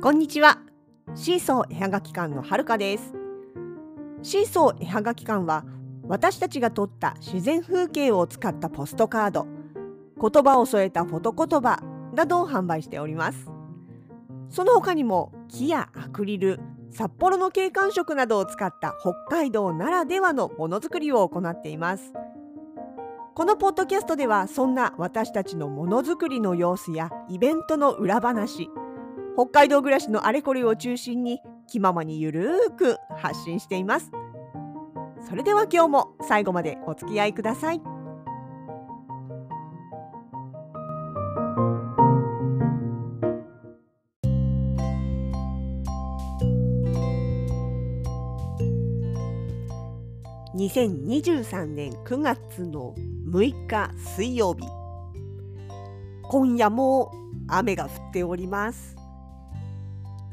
こんにちは。シーソー絵はがき館のはるかです。シーソー絵はがき館は私たちが撮った自然風景を使ったポストカード、言葉を添えたフォト言葉などを販売しております。その他にも木やアクリル、札幌の景観色などを使った北海道ならではのものづくりを行っています。このポッドキャストではそんな私たちのものづくりの様子やイベントの裏話北海道暮らしのあれこれを中心に気ままにゆるーく発信しています。それでは今日も最後までお付き合いください。2023年9月の6日水曜日。今夜も雨が降っております。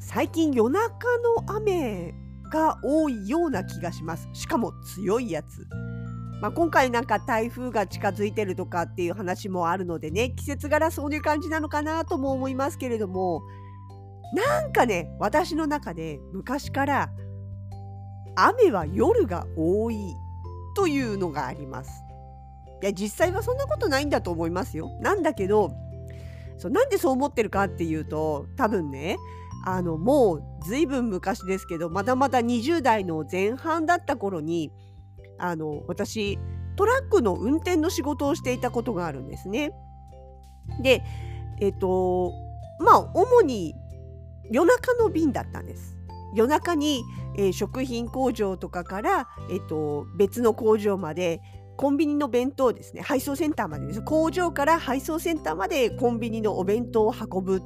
最近夜中の雨が多いような気がしますしかも強いやつ、まあ、今回なんか台風が近づいてるとかっていう話もあるのでね季節柄そういう感じなのかなとも思いますけれどもなんかね私の中で昔から雨は夜が多いというのがあります。いや実際はそんなことないんだと思いますよ。なんだけどそうなんでそう思ってるかっていうと多分ねあのもう随分昔ですけどまだまだ20代の前半だった頃にあの私トラックの運転の仕事をしていたことがあるんですね。でえっ、とまあ主に夜中の便だったんです。夜中に、えー、食品工場とかから、えっ、と、別の工場までコンビニの弁当ですね配送センターまでです工場から配送センターまでコンビニのお弁当を運ぶ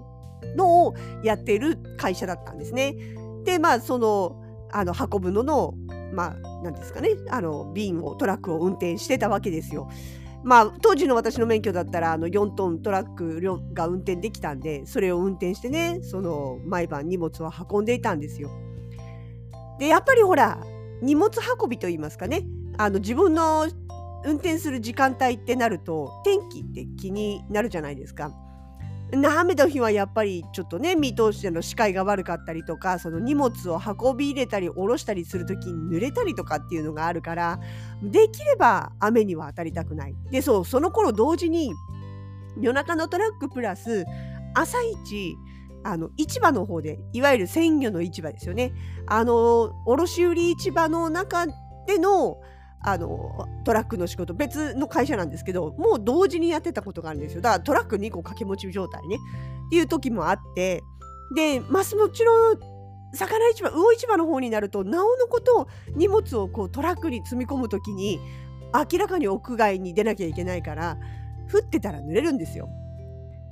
のをやってる会社だったんですね。でまあそのあの運ぶののまあ何ですかねあの瓶をトラックを運転してたわけですよ。まあ当時の私の免許だったらあの4トントラックが運転できたんでそれを運転してねその毎晩荷物を運んでいたんですよ。でやっぱりほら荷物運びといいますかねあの自分の運転する時間帯ってなると天気って気になるじゃないですか。雨の日はやっぱりちょっとね見通しでの視界が悪かったりとかその荷物を運び入れたり下ろしたりする時に濡れたりとかっていうのがあるからできれば雨には当たりたくない。でそうその頃同時に夜中のトラックプラス朝一あの市場の方でいわゆる鮮魚の市場ですよねあの卸売市場の中でのあのトラックの仕事別の会社なんですけどもう同時にやってたことがあるんですよ。だからトラック2個掛け持ち状態ね。っていう時もあってでますもちろん魚市場魚市場の方になるとなおのこと荷物をこうトラックに積み込む時に明らかに屋外に出なきゃいけないから降ってたら濡れるんですよ。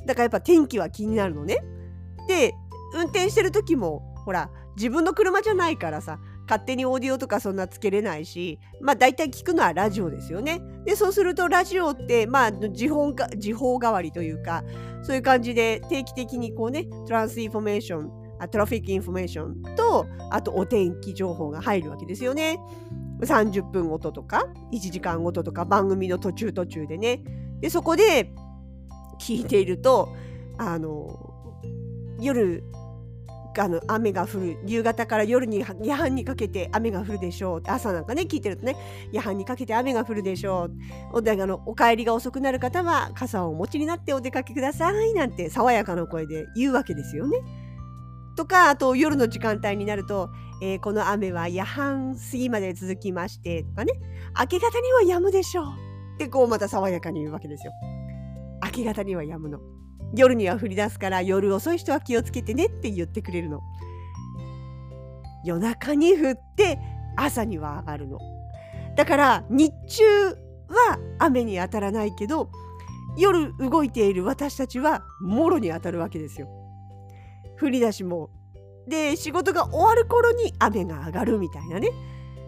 だからやっぱ天気は気になるのね。で運転してる時もほら自分の車じゃないからさ勝手にオーディオとかそんなつけれないしまあ大体聞くのはラジオですよね。でそうするとラジオってまあ時報が時報代わりというかそういう感じで定期的にこうねトランスインフォメーショントラフィックインフォメーションとあとお天気情報が入るわけですよね。30分ごととか1時間ごととか番組の途中途中でね。でそこで聞いているとあの夜あの雨が降る夕方から夜に夜半にかけて雨が降るでしょう朝なんかね聞いてるとね夜半にかけて雨が降るでしょうおだのお帰りが遅くなる方は傘をお持ちになってお出かけくださいなんて爽やかな声で言うわけですよね。とかあと夜の時間帯になると、えー、この雨は夜半過ぎまで続きましてとかね明け方には止むでしょうってこうまた爽やかに言うわけですよ。明け方には止むの。夜には降り出すから夜遅い人は気をつけてねって言ってくれるの。夜中に降って朝には上がるの。だから日中は雨に当たらないけど夜動いている私たちはもろに当たるわけですよ。降り出しも。で仕事が終わる頃に雨が上がるみたいなね。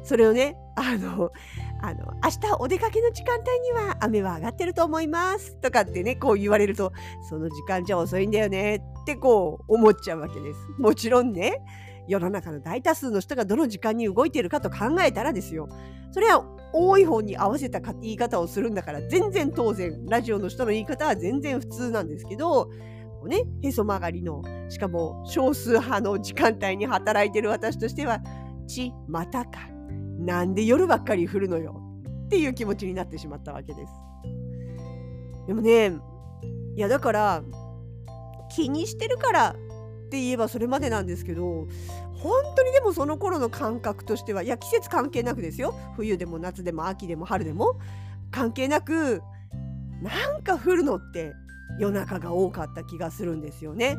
それをねあのあの明日お出かけの時間帯には雨は上がってると思いますとかってねこう言われるとその時間じゃ遅いんだよねってこう思っちゃうわけです。もちろんね世の中の大多数の人がどの時間に動いてるかと考えたらですよそれは多い方に合わせた言い方をするんだから全然当然ラジオの人の言い方は全然普通なんですけどこうねへそ曲がりのしかも少数派の時間帯に働いてる私としてはちまたかなんで夜ばっかり降るのよ？っていう気持ちになってしまったわけです。でもねいやだから気にしてるからって言えばそれまでなんですけど本当にでもその頃の感覚としてはいや季節関係なくですよ冬でも夏でも秋でも春でも関係なくなんか降るのって夜中が多かった気がするんですよね。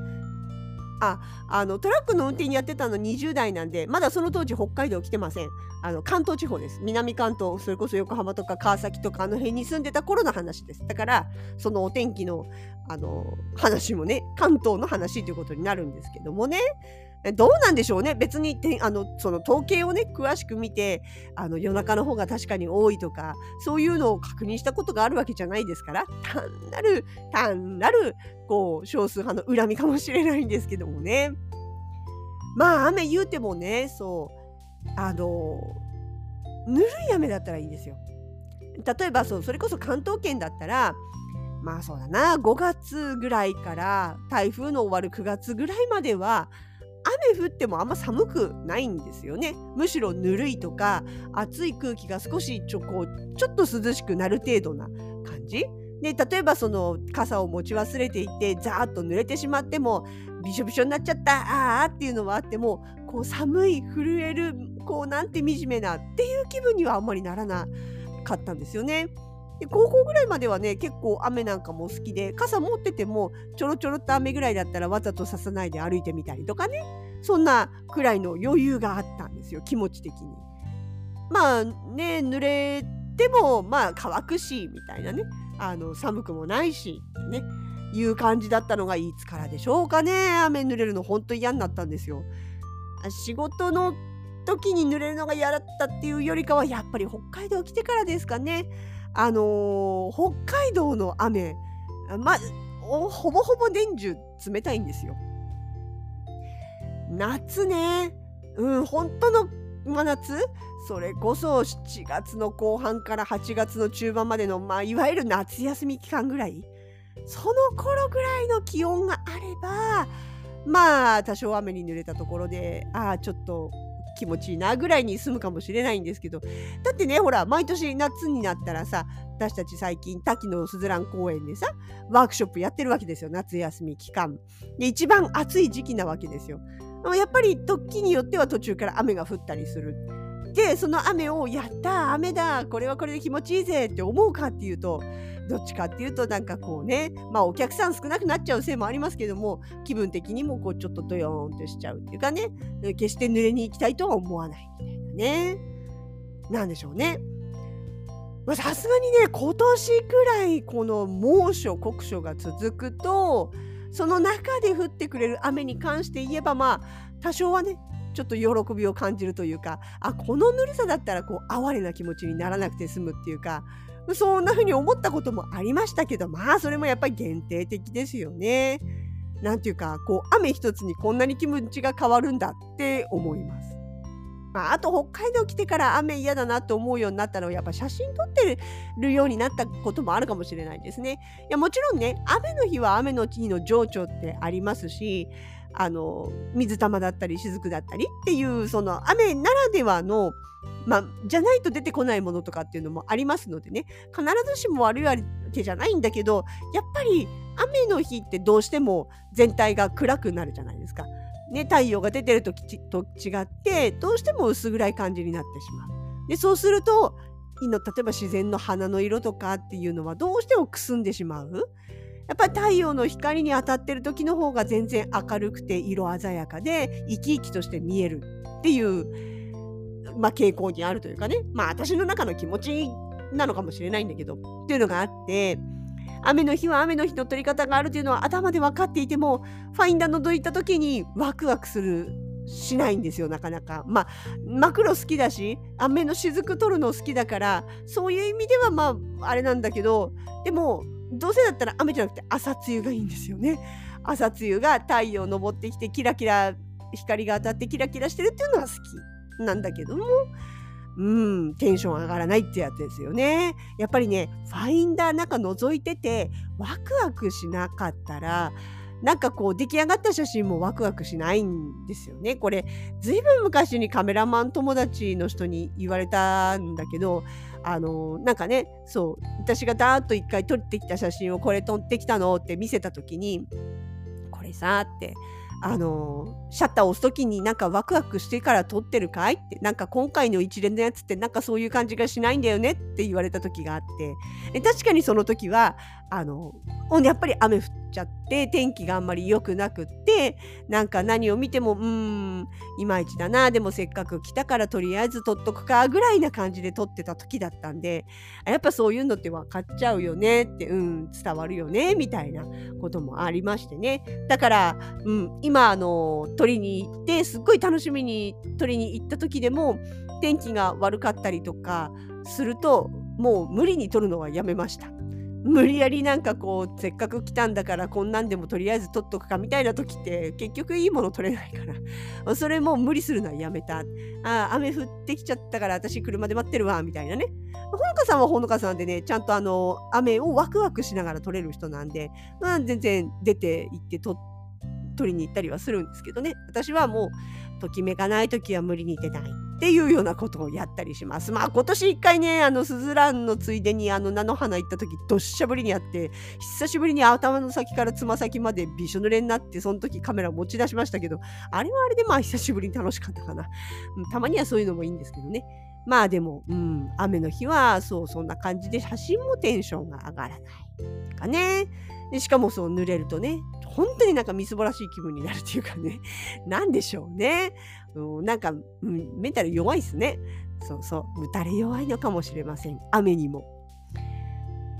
ああのトラックの運転やってたの20代なんでまだその当時北海道来てません。あの関東地方です。南関東それこそ横浜とか川崎とかあの辺に住んでた頃の話です。だからそのお天気のあの話もね関東の話ということになるんですけどもね。どうなんでしょうね別にあのその統計をね詳しく見てあの夜中の方が確かに多いとかそういうのを確認したことがあるわけじゃないですから単なる単なるこう少数派の恨みかもしれないんですけどもねまあ雨言うてもねそうあのぬるい雨だったらいいですよ。例えばそうそれこそ関東圏だったらまあそうだな5月ぐらいから台風の終わる9月ぐらいまでは雨降ってもあんま寒くないんですよね。むしろぬるいとか暑い空気が少しちょこうちょっと涼しくなる程度な感じ。で例えばその傘を持ち忘れていてザーッと濡れてしまってもびしょびしょになっちゃったあーっていうのはあってもこう寒い震えるこうなんて惨めなっていう気分にはあんまりならなかったんですよね。で高校ぐらいまではね結構雨なんかも好きで傘持っててもちょろちょろっと雨ぐらいだったらわざとささないで歩いてみたりとかねそんなくらいの余裕があったんですよ気持ち的に。まあね濡れてもまあ乾くしみたいなねあの寒くもないしねいう感じだったのがいつからでしょうかね雨濡れるのほんと嫌になったんですよ。仕事の時に濡れるのが嫌だったっていうよりかはやっぱり北海道来てからですかね。あのー、北海道の雨、まほぼほぼ年中冷たいんですよ。夏ね、うん、本当の真夏。それこそ7月の後半から8月の中盤までの、まあ、いわゆる夏休み期間ぐらい。その頃ぐらいの気温があればまあ多少雨に濡れたところでああちょっと気持ちいいなぐらいに済むかもしれないんですけど。だってねほら毎年夏になったらさ私たち最近滝のすずらん公園でさワークショップやってるわけですよ。夏休み期間。で一番暑い時期なわけですよ。やっぱり時によっては途中から雨が降ったりする。でその雨をやった雨だこれはこれで気持ちいいぜって思うかっていうとどっちかっていうとなんかこうねまあお客さん少なくなっちゃうせいもありますけども気分的にもこうちょっとドヨーンとしちゃうっていうかね決して濡れに行きたいとは思わないみたいなねなんでしょうね。さすがにね今年くらいこの猛暑酷暑が続くとその中で降ってくれる雨に関して言えばまあ多少はねちょっと喜びを感じるというかあこのぬるさだったらこう哀れな気持ちにならなくて済むっていうかそんな風に思ったこともありましたけどまあそれもやっぱり限定的ですよね。なんていうかこう雨一つにこんなに気持ちが変わるんだって思います。まあ、あと北海道来てから雨嫌だなって思うようになったのはやっぱ写真撮ってるようになったこともあるかもしれないですね。いやもちろんね雨の日は雨の日の情緒ってありますしあの水玉だったり雫だったりっていうその雨ならではのまあ、じゃないと出てこないものとかっていうのもありますのでね必ずしも悪いわけじゃないんだけどやっぱり雨の日ってどうしても全体が暗くなるじゃないですか。ね、太陽が出てる時と違ってどうしても薄暗い感じになってしまう。でそうすると例えば自然の花の色とかっていうのはどうしてもくすんでしまう。やっぱり太陽の光に当たってる時の方が全然明るくて色鮮やかで生き生きとして見えるっていうまあ、傾向にあるというかねまあ私の中の気持ちなのかもしれないんだけどっていうのがあって雨の日は雨の日の取り方があるというのは頭で分かっていてもファインダー覗いた時にワクワクするしないんですよなかなか。まあ真黒好きだし雨の雫取るの好きだからそういう意味ではまああれなんだけどでもどうせだったら雨じゃなくて朝露がいいんですよね。朝露が太陽昇ってきてキラキラ光が当たってキラキラしてるっていうのは好きなんだけどもうんテンション上がらないってやつですよね。やっぱりねファインダー中覗いててワクワクしなかったらなんかこう出来上がった写真もワクワクしないんですよね。これずいぶん昔にカメラマン友達の人に言われたんだけどあのなんかねそう私がダーッと一回撮ってきた写真をこれ撮ってきたのって見せた時にこれさってあのシャッターを押す時になんかワクワクしてから撮ってるかいってなんか今回の一連のやつってなんかそういう感じがしないんだよねって言われた時があって確かにその時はあのやっぱり雨降っちゃって天気があんまり良くなくってなんか何を見てもうんいまいちだなでもせっかく来たからとりあえず撮っとくかぐらいな感じで撮ってた時だったんでやっぱそういうのって分かっちゃうよねってうん伝わるよねみたいなこともありましてねだから、うん、今あの撮りに行ってすっごい楽しみに撮りに行った時でも天気が悪かったりとかするともう無理に撮るのはやめました。無理やりなんかこうせっかく来たんだからこんなんでもとりあえず取っとくかみたいな時って結局いいもの取れないから。それも無理するのはやめた。あ雨降ってきちゃったから私車で待ってるわみたいなね。ほのかさんはほのかさんでねちゃんとあの雨をワクワクしながら取れる人なんで、まあ、全然出て行って取取りに行ったりはするんですけどね。私はもうときめかない時は無理に出ない。っていうようなことをやったりします。まあ今年一回ね、あの、スズランのついでにあの、菜の花行った時、どっしゃぶりにあって、久しぶりに頭の先からつま先までびしょ濡れになって、その時カメラ持ち出しましたけど、あれはあれでまあ久しぶりに楽しかったかな。たまにはそういうのもいいんですけどね。まあでも、うん、雨の日は、そう、そんな感じで写真もテンションが上がらない。かね。しかもそう濡れるとね、本当になんかみすぼらしい気分になるっていうかね、なんでしょうね。うん、なんか、うん、メンタル弱いっすね。そうそう、打たれ弱いのかもしれません。雨にも。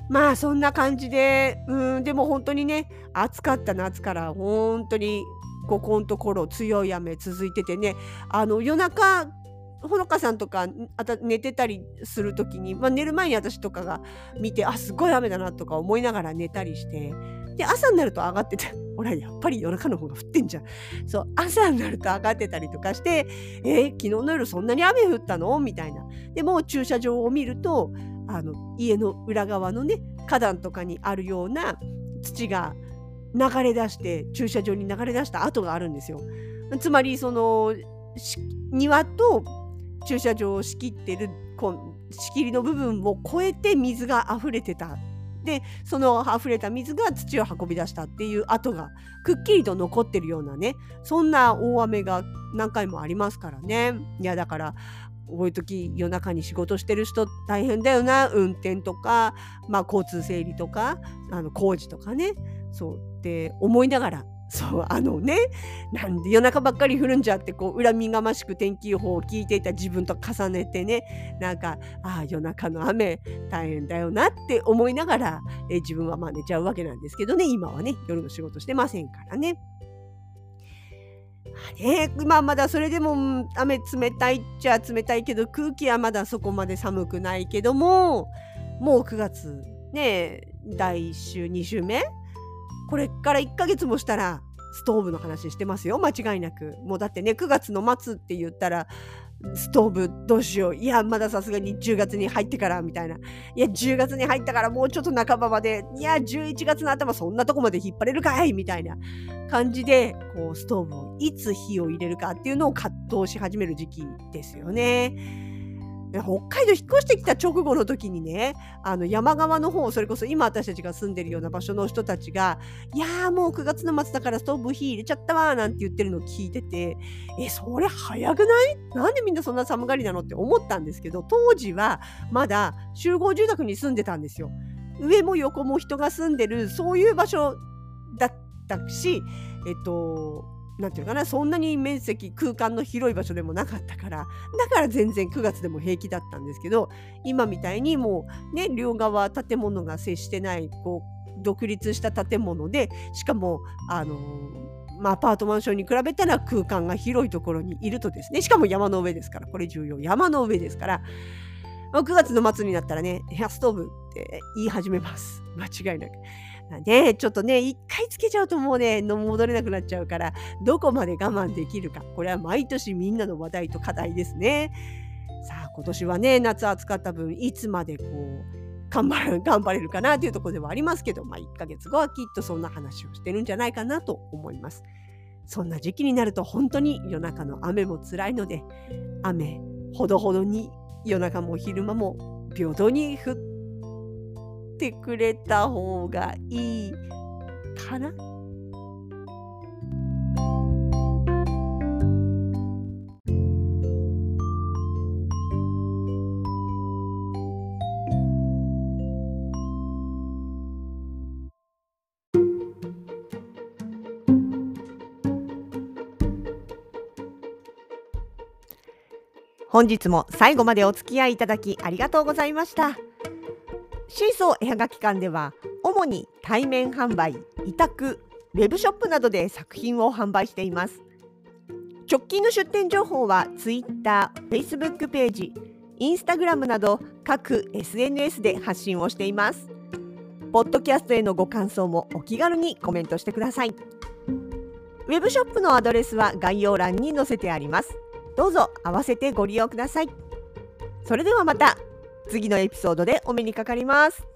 まあそんな感じで、うん、でも本当にね、暑かった夏から本当にここのところ強い雨続いててね、あの夜中ほのかさんとかあた寝てたりする時に、まあ、寝る前に私とかが見てあすごい雨だなとか思いながら寝たりしてで朝になると上がってて ほらやっぱり夜中の方が降ってんじゃん。そう朝になると上がってたりとかしてえー、昨日の夜そんなに雨降ったの？みたいな。でもう駐車場を見るとあの家の裏側のね花壇とかにあるような土が流れ出して駐車場に流れ出した跡があるんですよ。つまりその庭と駐車場を仕切ってる仕切りの部分を越えて水が溢れてたでその溢れた水が土を運び出したっていう跡がくっきりと残ってるようなねそんな大雨が何回もありますからね。いやだからこういう時夜中に仕事してる人大変だよな。運転とか、まあ、交通整理とかあの工事とかね。そう。って思いながらそうあのねなんで夜中ばっかり降るんじゃってこう恨みがましく天気予報を聞いていた自分と重ねてねなんかああ夜中の雨大変だよなって思いながらえ自分はまあ寝ちゃうわけなんですけどね今はね夜の仕事してませんからね。ね、まあまだそれでも雨冷たいっちゃ冷たいけど空気はまだそこまで寒くないけどももう9月ね第1週2週目これから1ヶ月もしたらストーブの話してますよ。間違いなく。もうだってね9月の末って言ったらストーブどうしよう。いやまださすがに10月に入ってからみたいな。いや10月に入ったからもうちょっと半ばまで。いや11月の頭そんなとこまで引っ張れるかい？みたいな。感じでこうストーブをいつ火を入れるかっていうのを葛藤し始める時期ですよね。北海道引っ越してきた直後の時にねあの山側の方それこそ今私たちが住んでるような場所の人たちが「いやーもう9月の末だからストーブ火入れちゃったわ」なんて言ってるのを聞いてて「えそれ早くない？なんでみんなそんな寒がりなの?」って思ったんですけど当時はまだ集合住宅に住んでたんですよ。上も横も人が住んでるそういう場所だったしえっとなんていうかなそんなに面積空間の広い場所でもなかったからだから全然9月でも平気だったんですけど今みたいにもうね両側建物が接してないこう独立した建物でしかもあのまあ、アパートマンションに比べたら空間が広いところにいるとですねしかも山の上ですからこれ重要山の上ですから9月の末になったらねヘアストーブって言い始めます間違いなく。ね、ちょっとね、一回つけちゃうともうね、戻れなくなっちゃうから、どこまで我慢できるか。これは毎年みんなの話題と課題ですね。さあ、今年はね、夏暑かった分、いつまでこう、頑張れ 頑張れるかなというところではありますけど、まあ、1ヶ月後はきっとそんな話をしてるんじゃないかなと思います。そんな時期になると本当に夜中の雨も辛いので雨ほどほどに夜中も昼間も平等に降っててくれた方がいいかな？本日も最後までお付き合いいただきありがとうございました。シーソー絵はがき館では主に対面販売委託ウェブショップなどで作品を販売しています。直近の出店情報は Twitter、Facebook ページ、Instagram など各 SNS で発信をしています。ポッドキャストへのご感想もお気軽にコメントしてください。ウェブショップのアドレスは概要欄に載せてあります。どうぞ合わせてご利用ください。それではまた。次のエピソードでお目にかかります。